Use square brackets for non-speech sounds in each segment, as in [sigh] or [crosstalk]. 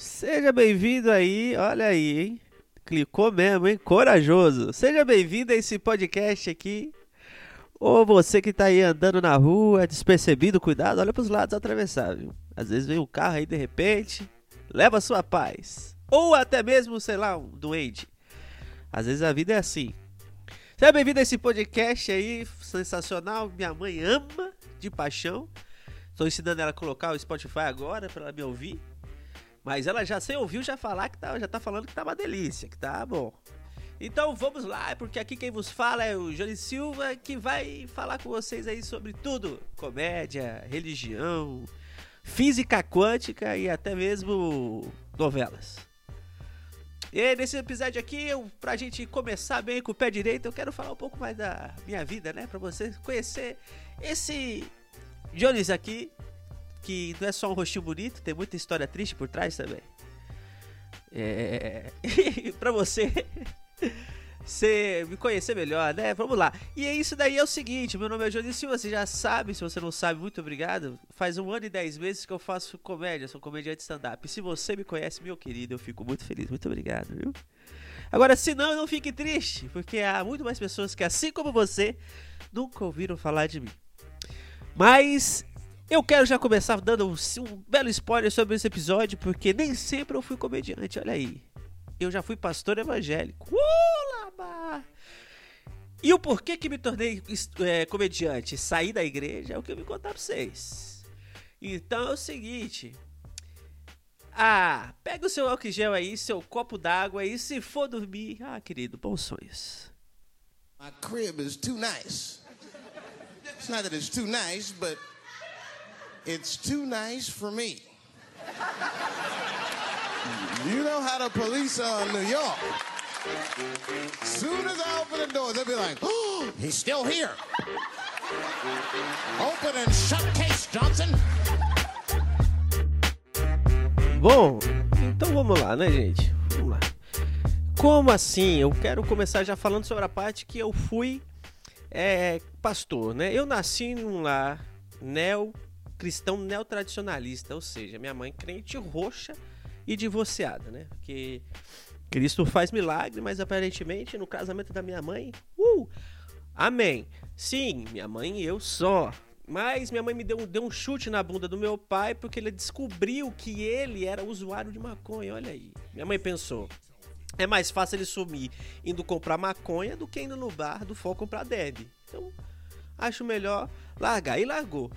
Seja bem-vindo aí, olha aí, hein? Clicou mesmo, hein? Corajoso. Seja bem-vindo a esse podcast aqui. Ou você que tá aí andando na rua, despercebido, cuidado, olha pros lados atravessar, viu? Às vezes vem um carro aí de repente, leva a sua paz. Ou até mesmo, sei lá, um doente. Às vezes a vida é assim. Seja bem-vindo a esse podcast aí, sensacional. Minha mãe ama de paixão. Estou ensinando ela a colocar o Spotify agora para ela me ouvir. Mas ela já sem ouviu já falar que tá, já tá falando que tá uma delícia, que tá bom. Então vamos lá, porque aqui quem vos fala é o Johnny Silva, que vai falar com vocês aí sobre tudo: comédia, religião, física quântica e até mesmo novelas. E nesse episódio aqui, eu, pra gente começar bem com o pé direito, eu quero falar um pouco mais da minha vida, né? Pra você conhecer esse Jones aqui, que não é só um rostinho bonito, tem muita história triste por trás também. É. [laughs] pra você [laughs] você me conhecer melhor, né? Vamos lá. E é isso daí é o seguinte, meu nome é Johnny Silva, você já sabe, se você não sabe, muito obrigado. Faz um ano e dez meses que eu faço comédia, sou comediante stand-up. Se você me conhece, meu querido, eu fico muito feliz, muito obrigado, viu? Agora, se não, não fique triste, porque há muito mais pessoas que, assim como você, nunca ouviram falar de mim. Mas eu quero já começar dando um, um belo spoiler sobre esse episódio, porque nem sempre eu fui comediante, olha aí eu já fui pastor evangélico. Uh, E o porquê que me tornei é, comediante? Sair da igreja é o que eu vim contar pra vocês. Então é o seguinte. Ah, pega o seu álcool gel aí, seu copo d'água aí, se for dormir. Ah, querido, bons sonhos. My crib is too nice. It's not that it's too nice, but it's too nice for me. You know how the police are in New York. Soon as I open the doors, they'll be like, oh, he's still here. Open and shut case, Johnson. Bom, então vamos lá, né, gente? Vamos lá. Como assim? Eu quero começar já falando sobre a parte que eu fui é, pastor, né? Eu nasci num lar neo cristão neotradicionalista, ou seja, minha mãe crente roxa e divorciada, né? Porque Cristo faz milagre, mas aparentemente no casamento da minha mãe, uh, amém. Sim, minha mãe e eu só. Mas minha mãe me deu, deu um chute na bunda do meu pai porque ele descobriu que ele era usuário de maconha. Olha aí. Minha mãe pensou: é mais fácil ele sumir indo comprar maconha do que indo no bar do Fó comprar Deb. Então, acho melhor largar. E largou.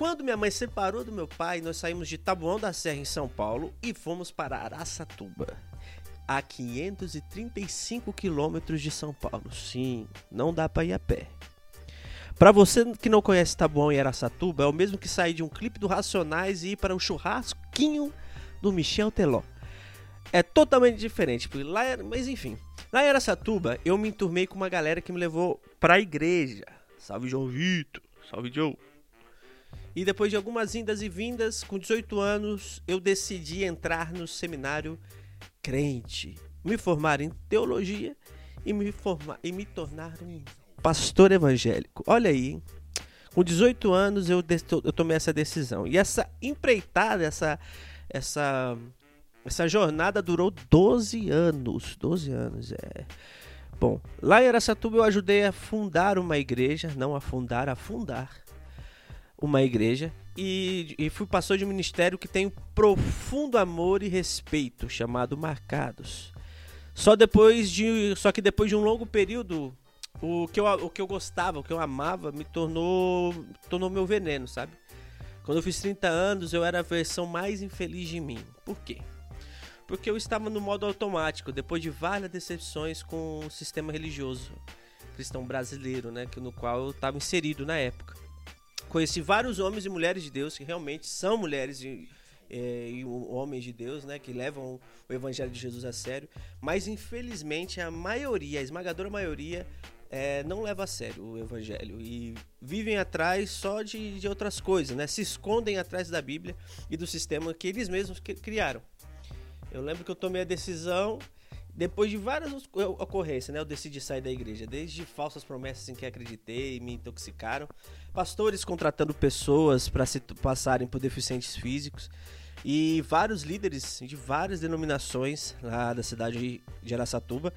Quando minha mãe separou do meu pai, nós saímos de Taboão da Serra, em São Paulo, e fomos para Araçatuba, a 535 quilômetros de São Paulo. Sim, não dá para ir a pé. Para você que não conhece Taboão e Araçatuba, é o mesmo que sair de um clipe do Racionais e ir para o churrasquinho do Michel Teló. É totalmente diferente, lá, mas enfim. Lá em Araçatuba, eu me enturmei com uma galera que me levou para a igreja. Salve João Vitor, salve Joe. E depois de algumas indas e vindas, com 18 anos, eu decidi entrar no seminário crente, me formar em teologia e me, formar, e me tornar um pastor evangélico. Olha aí, hein? com 18 anos eu, eu tomei essa decisão. E essa empreitada, essa, essa, essa jornada durou 12 anos. 12 anos, é. Bom, lá em Aracatuba eu ajudei a fundar uma igreja, não a fundar, a fundar uma igreja e, e fui pastor de um ministério que tem um profundo amor e respeito, chamado Marcados. Só depois de, só que depois de um longo período, o que eu, o que eu gostava, o que eu amava, me tornou, tornou meu veneno, sabe? Quando eu fiz 30 anos, eu era a versão mais infeliz de mim. Por quê? Porque eu estava no modo automático, depois de várias decepções com o sistema religioso cristão brasileiro, né, no qual eu estava inserido na época conheci vários homens e mulheres de Deus que realmente são mulheres e, é, homens de Deus, né, que levam o evangelho de Jesus a sério, mas infelizmente a maioria, a esmagadora maioria, é, não leva a sério o evangelho e vivem atrás só de, de outras coisas, né? Se escondem atrás da Bíblia e do sistema que eles mesmos criaram. Eu lembro que eu tomei a decisão depois de várias ocorrências, né, eu decidi sair da igreja, desde falsas promessas em que acreditei e me intoxicaram, pastores contratando pessoas para se passarem por deficientes físicos, e vários líderes de várias denominações lá da cidade de Aracatuba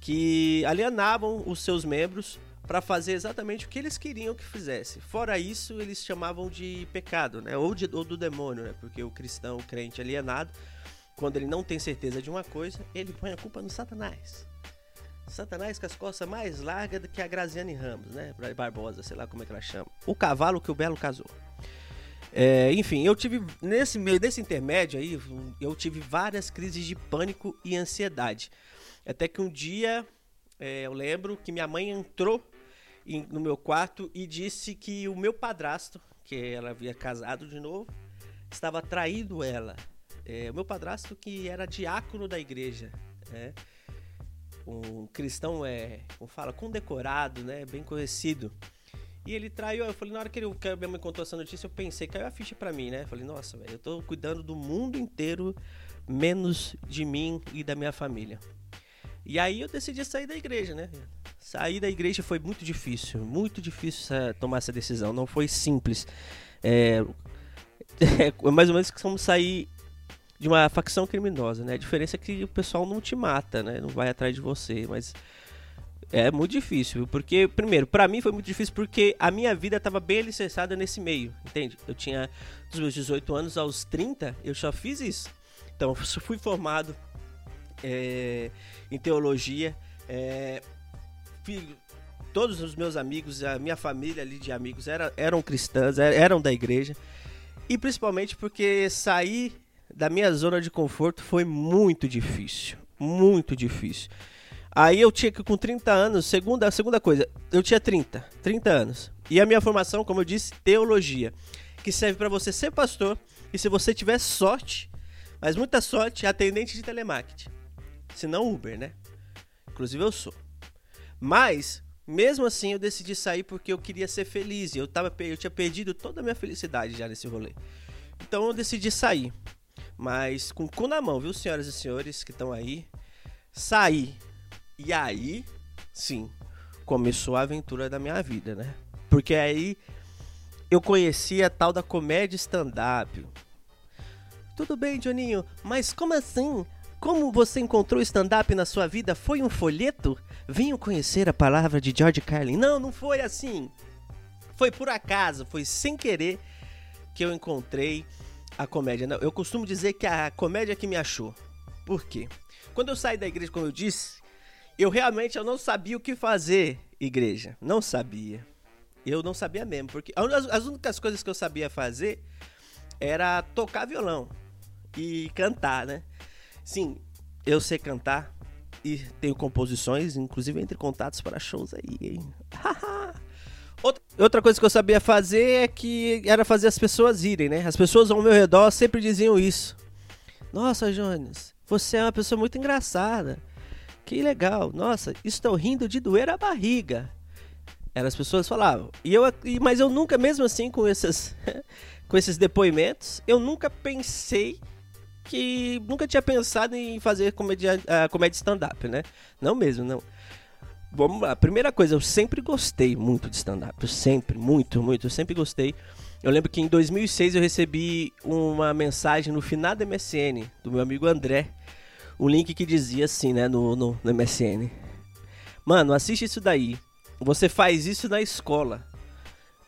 que alienavam os seus membros para fazer exatamente o que eles queriam que fizesse. Fora isso, eles chamavam de pecado, né? Ou, de, ou do demônio, né? Porque o cristão, o crente alienado, quando ele não tem certeza de uma coisa, ele põe a culpa no Satanás. Satanás com as costas mais largas do que a Graziane Ramos, né? Barbosa, sei lá como é que ela chama. O cavalo que o Belo casou. É, enfim, eu tive nesse meio desse intermédio aí, eu tive várias crises de pânico e ansiedade. Até que um dia é, eu lembro que minha mãe entrou em, no meu quarto e disse que o meu padrasto, que ela havia casado de novo, estava traindo ela. É, o meu padrasto que era diácono da igreja, né? um cristão é, como fala, condecorado, né, bem conhecido. E ele traiu, eu falei, na hora que, ele, que a minha mãe contou essa notícia, eu pensei, caiu a ficha pra mim, né? Eu falei, nossa, velho, eu tô cuidando do mundo inteiro, menos de mim e da minha família. E aí eu decidi sair da igreja, né? Sair da igreja foi muito difícil, muito difícil tomar essa decisão, não foi simples. É, [laughs] é mais ou menos como sair de uma facção criminosa, né? A diferença é que o pessoal não te mata, né? Não vai atrás de você, mas é muito difícil, porque, primeiro, para mim foi muito difícil porque a minha vida estava bem alicerçada nesse meio, entende? Eu tinha dos meus 18 anos aos 30, eu só fiz isso. Então, eu fui formado é, em teologia, é, todos os meus amigos, a minha família ali de amigos era, eram cristãs, eram da igreja, e principalmente porque sair da minha zona de conforto foi muito difícil, muito difícil. Aí eu tinha que, com 30 anos, segunda, segunda coisa, eu tinha 30, 30 anos. E a minha formação, como eu disse, teologia, que serve para você ser pastor e se você tiver sorte, mas muita sorte, atendente de telemarketing. Se não Uber, né? Inclusive eu sou. Mas, mesmo assim, eu decidi sair porque eu queria ser feliz. E eu, tava, eu tinha perdido toda a minha felicidade já nesse rolê. Então eu decidi sair. Mas com o cu na mão, viu, senhoras e senhores que estão aí? Saí e aí, sim, começou a aventura da minha vida, né? Porque aí eu conheci a tal da comédia stand-up. Tudo bem, Johninho, mas como assim? Como você encontrou stand-up na sua vida? Foi um folheto? Venho conhecer a palavra de George Carlin. Não, não foi assim. Foi por acaso, foi sem querer que eu encontrei a comédia. Eu costumo dizer que a comédia que me achou. Por quê? Quando eu saí da igreja, como eu disse, eu realmente eu não sabia o que fazer, igreja. Não sabia. Eu não sabia mesmo, porque as, as únicas coisas que eu sabia fazer era tocar violão e cantar, né? Sim, eu sei cantar e tenho composições, inclusive entre contatos para shows aí, hein? [laughs] Outra coisa que eu sabia fazer é que era fazer as pessoas irem, né? As pessoas ao meu redor sempre diziam isso. Nossa, Jones, você é uma pessoa muito engraçada. Que legal, nossa, estou rindo de doer a barriga. Eram as pessoas falavam. E eu, mas eu nunca, mesmo assim, com esses, [laughs] com esses depoimentos, eu nunca pensei que. Nunca tinha pensado em fazer comédia, uh, comédia stand-up, né? Não mesmo, não. Vamos lá, primeira coisa, eu sempre gostei muito de stand-up. Sempre, muito, muito. Eu sempre gostei. Eu lembro que em 2006 eu recebi uma mensagem no final da MSN do meu amigo André um link que dizia assim, né, no, no, no MSN. Mano, assiste isso daí. Você faz isso na escola.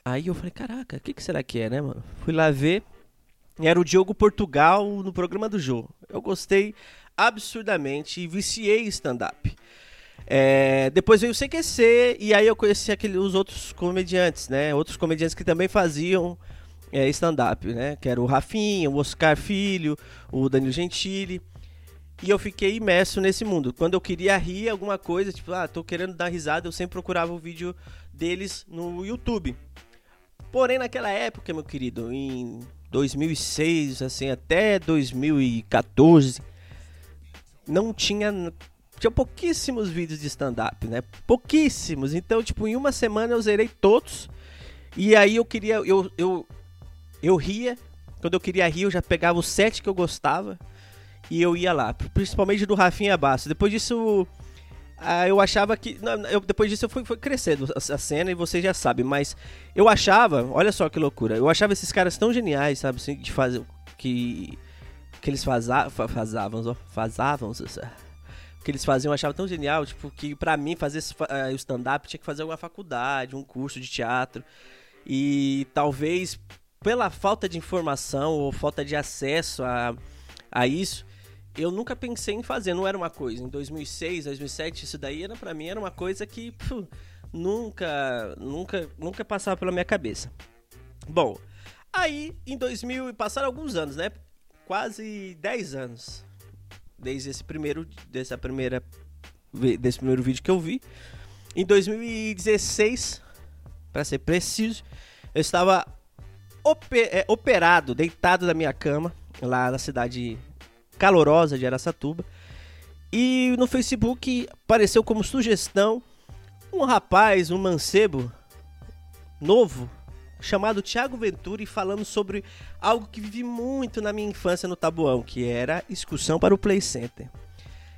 Aí eu falei, caraca, o que, que será que é, né, mano? Fui lá ver. Era o Diogo Portugal no programa do jogo. Eu gostei absurdamente e viciei stand-up. É, depois veio o CQC e aí eu conheci aquele, os outros comediantes, né? Outros comediantes que também faziam é, stand-up, né? Que era o Rafinha, o Oscar Filho, o Danilo Gentili. E eu fiquei imerso nesse mundo. Quando eu queria rir alguma coisa, tipo, ah, tô querendo dar risada, eu sempre procurava o vídeo deles no YouTube. Porém, naquela época, meu querido, em 2006, assim, até 2014, não tinha tinha pouquíssimos vídeos de stand-up, né? Pouquíssimos. Então, tipo, em uma semana eu zerei todos. E aí eu queria. Eu, eu, eu ria. Quando eu queria rir, eu já pegava o set que eu gostava e eu ia lá, principalmente do Rafinha Bastos. Depois disso, ah, eu achava que. Eu, depois disso eu fui, fui crescendo a, a, cena e vocês já sabem, mas eu achava, olha só que loucura, eu achava esses caras tão geniais, sabe, assim, de fazer. que que eles fazavam, fazavam, fazavam, que eles faziam, eu achava tão genial, tipo, que pra mim fazer uh, o stand-up tinha que fazer uma faculdade, um curso de teatro. E talvez pela falta de informação ou falta de acesso a, a isso, eu nunca pensei em fazer, não era uma coisa. Em 2006, 2007, isso daí era para mim era uma coisa que nunca, nunca, nunca passava pela minha cabeça. Bom, aí em 2000 passaram alguns anos, né? Quase 10 anos desde esse primeiro dessa primeira desse primeiro vídeo que eu vi. Em 2016, para ser preciso, eu estava é, operado, deitado na minha cama, lá na cidade calorosa de Aracatuba. E no Facebook apareceu como sugestão um rapaz, um mancebo novo, chamado Thiago Venturi, falando sobre algo que vivi muito na minha infância no Tabuão, que era excursão para o Play Center.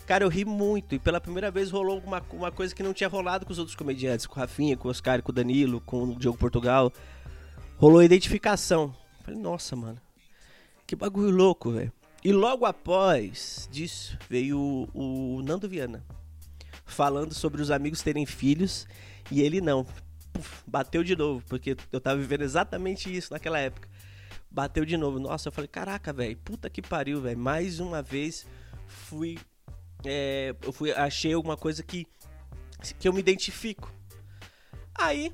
Cara, eu ri muito e pela primeira vez rolou uma, uma coisa que não tinha rolado com os outros comediantes, com o Rafinha, com o Oscar, com o Danilo, com o Diogo Portugal. Rolou identificação. Falei, nossa, mano, que bagulho louco, velho. E logo após disso veio o, o Nando Viana falando sobre os amigos terem filhos e ele não. Puf, bateu de novo, porque eu tava vivendo exatamente isso naquela época. Bateu de novo. Nossa, eu falei, caraca, velho, puta que pariu, velho. Mais uma vez fui. É, eu fui, achei alguma coisa que, que eu me identifico. Aí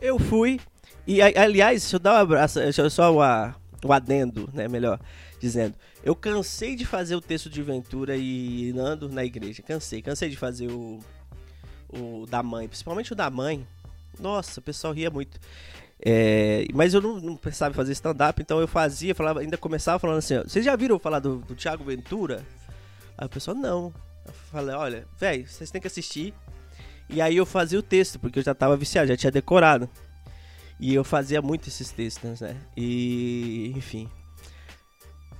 eu fui. E aliás, deixa eu dar um abraço, deixa eu só o, o adendo, né? Melhor dizendo: Eu cansei de fazer o texto de Ventura e Nando na igreja. Cansei, cansei de fazer o, o da mãe, principalmente o da mãe. Nossa, o pessoal ria muito. É, mas eu não, não pensava fazer stand-up, então eu fazia, falava, ainda começava falando assim: Vocês já viram falar do, do Thiago Ventura? Aí o pessoal, não. Eu falei: Olha, velho, vocês têm que assistir. E aí eu fazia o texto, porque eu já tava viciado, já tinha decorado. E eu fazia muito esses textos, né? E, enfim,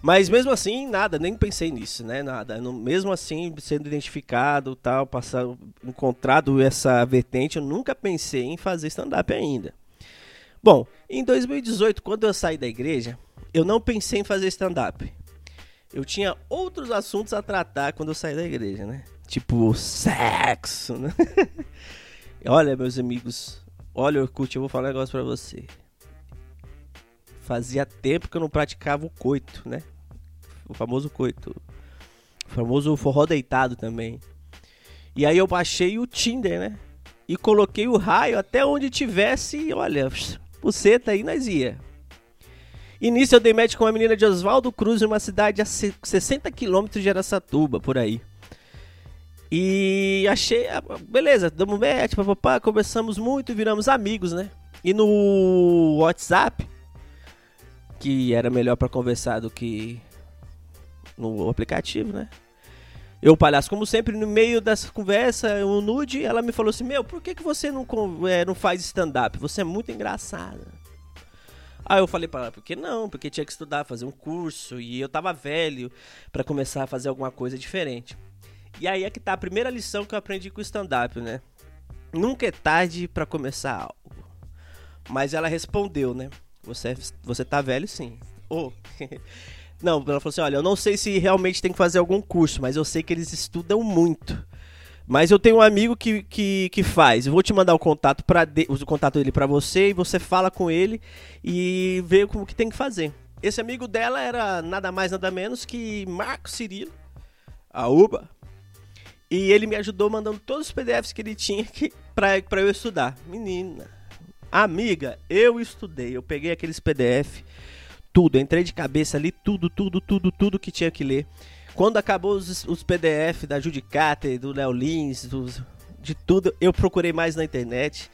mas mesmo assim, nada, nem pensei nisso, né? Nada. mesmo assim, sendo identificado, tal, passar, encontrado essa vertente, eu nunca pensei em fazer stand-up ainda. Bom, em 2018, quando eu saí da igreja, eu não pensei em fazer stand-up. Eu tinha outros assuntos a tratar quando eu saí da igreja, né? Tipo, sexo, né? [laughs] olha, meus amigos, olha, Orkut, eu vou falar um negócio pra você. Fazia tempo que eu não praticava o coito, né? O famoso coito. O famoso forró deitado também. E aí eu baixei o Tinder, né? E coloquei o raio até onde tivesse, olha, buceta aí nós ia. Nisso eu dei match com uma menina de Oswaldo Cruz, em uma cidade a 60 quilômetros de Aracatuba, por aí. E achei, ah, beleza, damos match, papapá, conversamos muito viramos amigos, né? E no WhatsApp, que era melhor para conversar do que no aplicativo, né? Eu, palhaço, como sempre, no meio dessa conversa, o nude, ela me falou assim: Meu, por que, que você não, é, não faz stand-up? Você é muito engraçada. Aí eu falei para ela: Por que não? Porque tinha que estudar, fazer um curso, e eu tava velho para começar a fazer alguma coisa diferente. E aí é que tá a primeira lição que eu aprendi com o stand-up, né? Nunca é tarde para começar algo. Mas ela respondeu, né? Você, é, você tá velho sim. Oh. [laughs] Não, ela falou assim: olha, eu não sei se realmente tem que fazer algum curso, mas eu sei que eles estudam muito. Mas eu tenho um amigo que, que, que faz. Eu vou te mandar o contato para o contato dele para você e você fala com ele e vê como que tem que fazer. Esse amigo dela era nada mais nada menos que Marco Cirilo, a UBA. E ele me ajudou mandando todos os PDFs que ele tinha para eu estudar. Menina, amiga, eu estudei. Eu peguei aqueles PDF tudo. entrei de cabeça ali, tudo, tudo, tudo, tudo que tinha que ler. Quando acabou os, os PDF da Judicata, do Léo Lins, dos, de tudo, eu procurei mais na internet.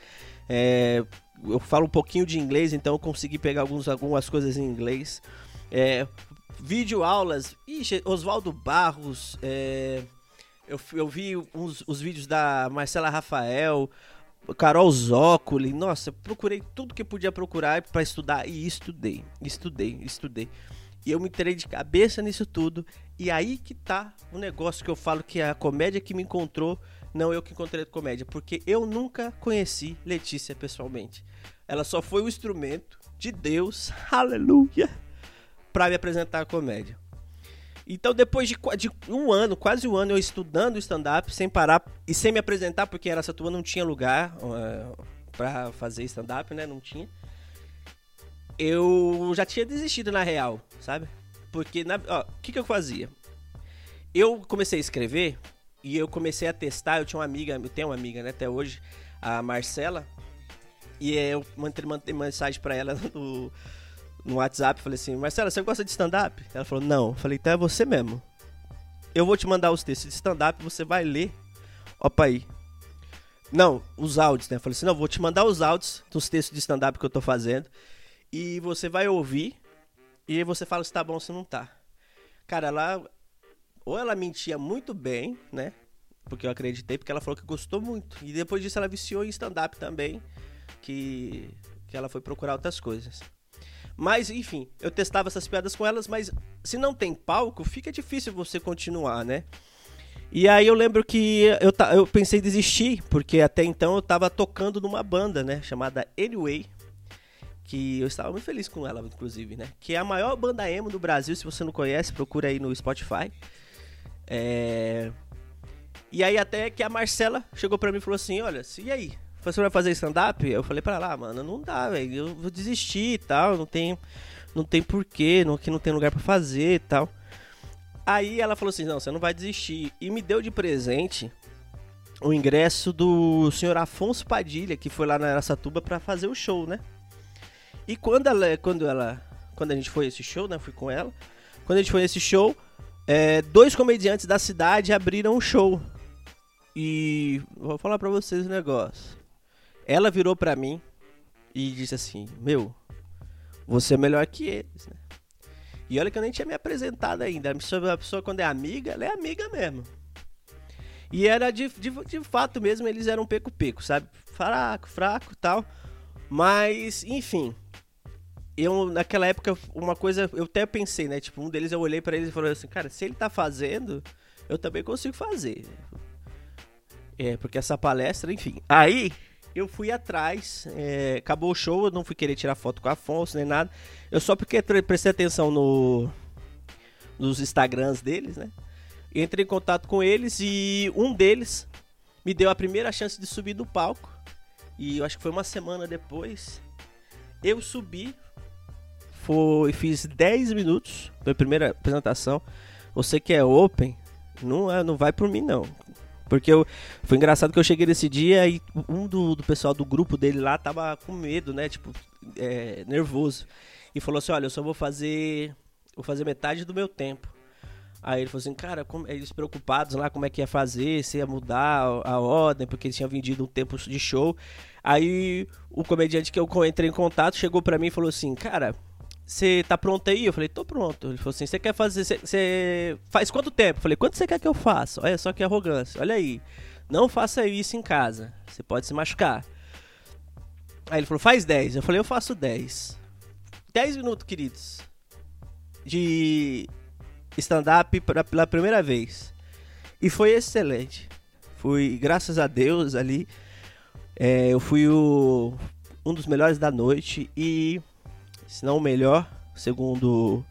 É, eu falo um pouquinho de inglês, então eu consegui pegar alguns, algumas coisas em inglês. É, vídeo aulas, Oswaldo Barros, é, eu, eu vi uns, os vídeos da Marcela Rafael, Carol Zócoli, nossa, procurei tudo que podia procurar para estudar e estudei, estudei, estudei. E eu me entrei de cabeça nisso tudo. E aí que tá o negócio que eu falo que é a comédia que me encontrou, não eu que encontrei a comédia, porque eu nunca conheci Letícia pessoalmente. Ela só foi o instrumento de Deus, [laughs] aleluia, para me apresentar a comédia. Então, depois de, de, um ano, quase um ano, eu estudando stand-up, sem parar e sem me apresentar, porque em Aracatuba não tinha lugar uh, pra fazer stand-up, né? Não tinha. Eu já tinha desistido na real, sabe? Porque, o que, que eu fazia? Eu comecei a escrever e eu comecei a testar. Eu tinha uma amiga, eu tenho uma amiga, né, até hoje, a Marcela. E eu mandei, mensagem pra ela [laughs] no, no WhatsApp. Falei assim: Marcela, você gosta de stand-up? Ela falou: Não. Eu falei: Então é você mesmo. Eu vou te mandar os textos de stand-up, você vai ler. Opa aí. Não, os áudios, né? Eu falei assim: Não, vou te mandar os áudios dos textos de stand-up que eu tô fazendo. E você vai ouvir. E você fala se tá bom ou se não tá. Cara, ela. Ou ela mentia muito bem, né? Porque eu acreditei, porque ela falou que gostou muito. E depois disso ela viciou em stand-up também. Que, que ela foi procurar outras coisas. Mas, enfim, eu testava essas piadas com elas, mas se não tem palco, fica difícil você continuar, né? E aí eu lembro que eu, eu pensei em desistir, porque até então eu tava tocando numa banda, né? Chamada Anyway. Que eu estava muito feliz com ela, inclusive, né? Que é a maior banda emo do Brasil, se você não conhece, procura aí no Spotify. É... E aí até que a Marcela chegou pra mim e falou assim, olha, e aí? Você vai fazer stand-up? Eu falei pra ela, ah, mano, não dá, velho. Eu vou desistir e tal. Não tem, não tem porquê, não, aqui não tem lugar para fazer e tal. Aí ela falou assim: não, você não vai desistir. E me deu de presente o ingresso do senhor Afonso Padilha, que foi lá na Aracatuba para fazer o show, né? E quando ela, quando ela, quando a gente foi esse show, né? Fui com ela. Quando a gente foi nesse show, é, dois comediantes da cidade abriram um show. E vou falar para vocês um negócio. Ela virou para mim e disse assim: Meu, você é melhor que eles, né? E olha que eu nem tinha me apresentado ainda. A pessoa, pessoa quando é amiga, ela é amiga mesmo. E era de, de, de fato mesmo, eles eram peco-peco, sabe? Fraco, fraco tal. Mas, enfim. Eu, naquela época, uma coisa, eu até pensei, né? Tipo, um deles eu olhei para eles e falei assim, cara, se ele tá fazendo, eu também consigo fazer. É, porque essa palestra, enfim. Aí, eu fui atrás, é, acabou o show, eu não fui querer tirar foto com a Afonso nem nada. Eu só porque prestei atenção no, nos Instagrams deles, né? Entrei em contato com eles e um deles me deu a primeira chance de subir do palco. E eu acho que foi uma semana depois. Eu subi, foi, fiz 10 minutos, foi a primeira apresentação. Você que é open, não, é, não vai por mim não. Porque eu, foi engraçado que eu cheguei nesse dia e um do, do pessoal do grupo dele lá tava com medo, né? Tipo, é, nervoso. E falou assim: Olha, eu só vou fazer. Vou fazer metade do meu tempo. Aí ele falou assim, cara, como, eles preocupados lá como é que ia fazer, se ia mudar a, a ordem, porque eles tinham vendido um tempo de show. Aí o comediante que eu entrei em contato chegou para mim e falou assim, cara, você tá pronto aí? Eu falei, tô pronto. Ele falou assim, você quer fazer. Você faz quanto tempo? Eu falei, quanto você quer que eu faça? Olha só que arrogância. Olha aí. Não faça isso em casa. Você pode se machucar. Aí ele falou, faz 10. Eu falei, eu faço 10. 10 minutos, queridos. De stand-up pela primeira vez. E foi excelente. Fui, graças a Deus, ali. É, eu fui o, um dos melhores da noite. E se não o melhor, segundo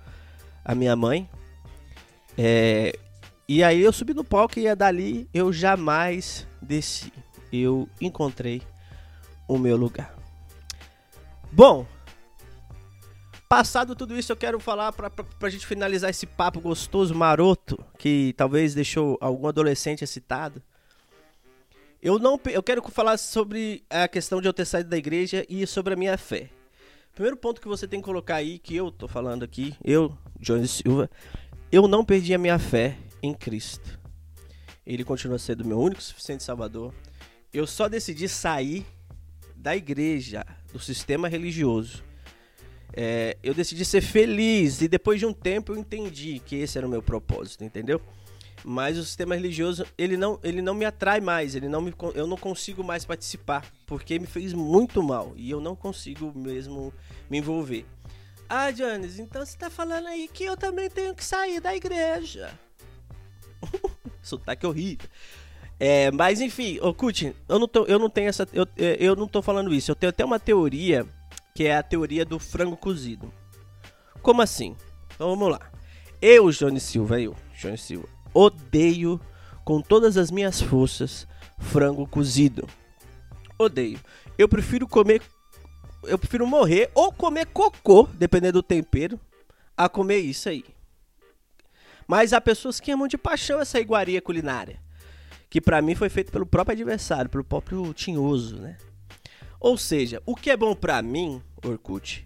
a minha mãe. É, e aí eu subi no palco e dali eu jamais desci. Eu encontrei o meu lugar. Bom, passado tudo isso, eu quero falar pra, pra gente finalizar esse papo gostoso, maroto, que talvez deixou algum adolescente excitado. Eu não eu quero falar sobre a questão de eu ter saído da igreja e sobre a minha fé. Primeiro ponto que você tem que colocar aí, que eu tô falando aqui, eu, Jones Silva, eu não perdi a minha fé em Cristo. Ele continua sendo meu único suficiente salvador. Eu só decidi sair da igreja, do sistema religioso. É, eu decidi ser feliz e depois de um tempo eu entendi que esse era o meu propósito, entendeu? Mas o sistema religioso ele não, ele não me atrai mais, ele não me, eu não consigo mais participar, porque me fez muito mal e eu não consigo mesmo me envolver. Ah, Janis, então você tá falando aí que eu também tenho que sair da igreja. [laughs] Sotaque horrível. É, mas enfim, ô Kuti, eu não, tô, eu não tenho essa. Eu, eu não tô falando isso. Eu tenho até uma teoria que é a teoria do frango cozido. Como assim? Então vamos lá. Eu, Johnny Silva, eu, Johnny Silva, odeio com todas as minhas forças frango cozido. Odeio. Eu prefiro comer. Eu prefiro morrer ou comer cocô, dependendo do tempero, a comer isso aí. Mas há pessoas que amam de paixão essa iguaria culinária. Que para mim foi feito pelo próprio adversário, pelo próprio tinhoso, né? Ou seja, o que é bom para mim, Orkut,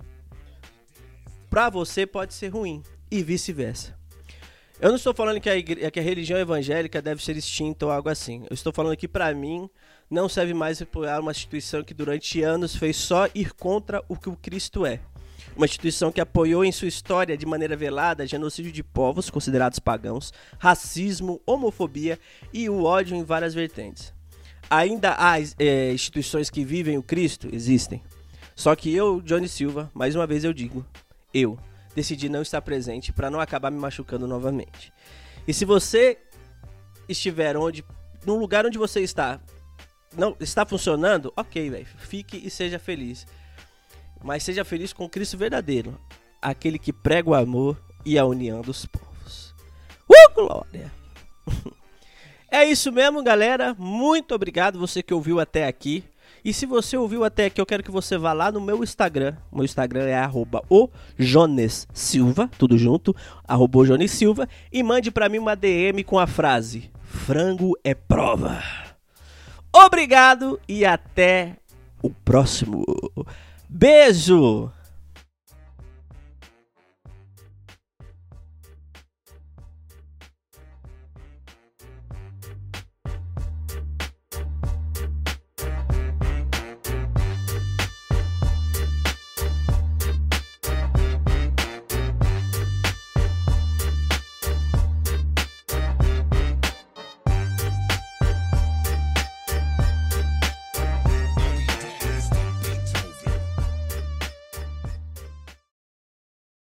para você pode ser ruim e vice-versa. Eu não estou falando que a, igre... que a, religião evangélica deve ser extinta ou algo assim. Eu estou falando que para mim não serve mais apoiar uma instituição que durante anos fez só ir contra o que o Cristo é. Uma instituição que apoiou em sua história de maneira velada genocídio de povos considerados pagãos, racismo, homofobia e o ódio em várias vertentes. Ainda há é, instituições que vivem o Cristo? Existem. Só que eu, Johnny Silva, mais uma vez eu digo, eu decidi não estar presente para não acabar me machucando novamente. E se você estiver onde, no lugar onde você está, não está funcionando, ok, velho, fique e seja feliz. Mas seja feliz com Cristo verdadeiro, aquele que prega o amor e a união dos povos. Uh, glória! [laughs] é isso mesmo, galera. Muito obrigado você que ouviu até aqui. E se você ouviu até aqui, eu quero que você vá lá no meu Instagram. Meu Instagram é arroba Silva, tudo junto, arroba Silva, e mande para mim uma DM com a frase Frango é prova. Obrigado e até o próximo. Beijo!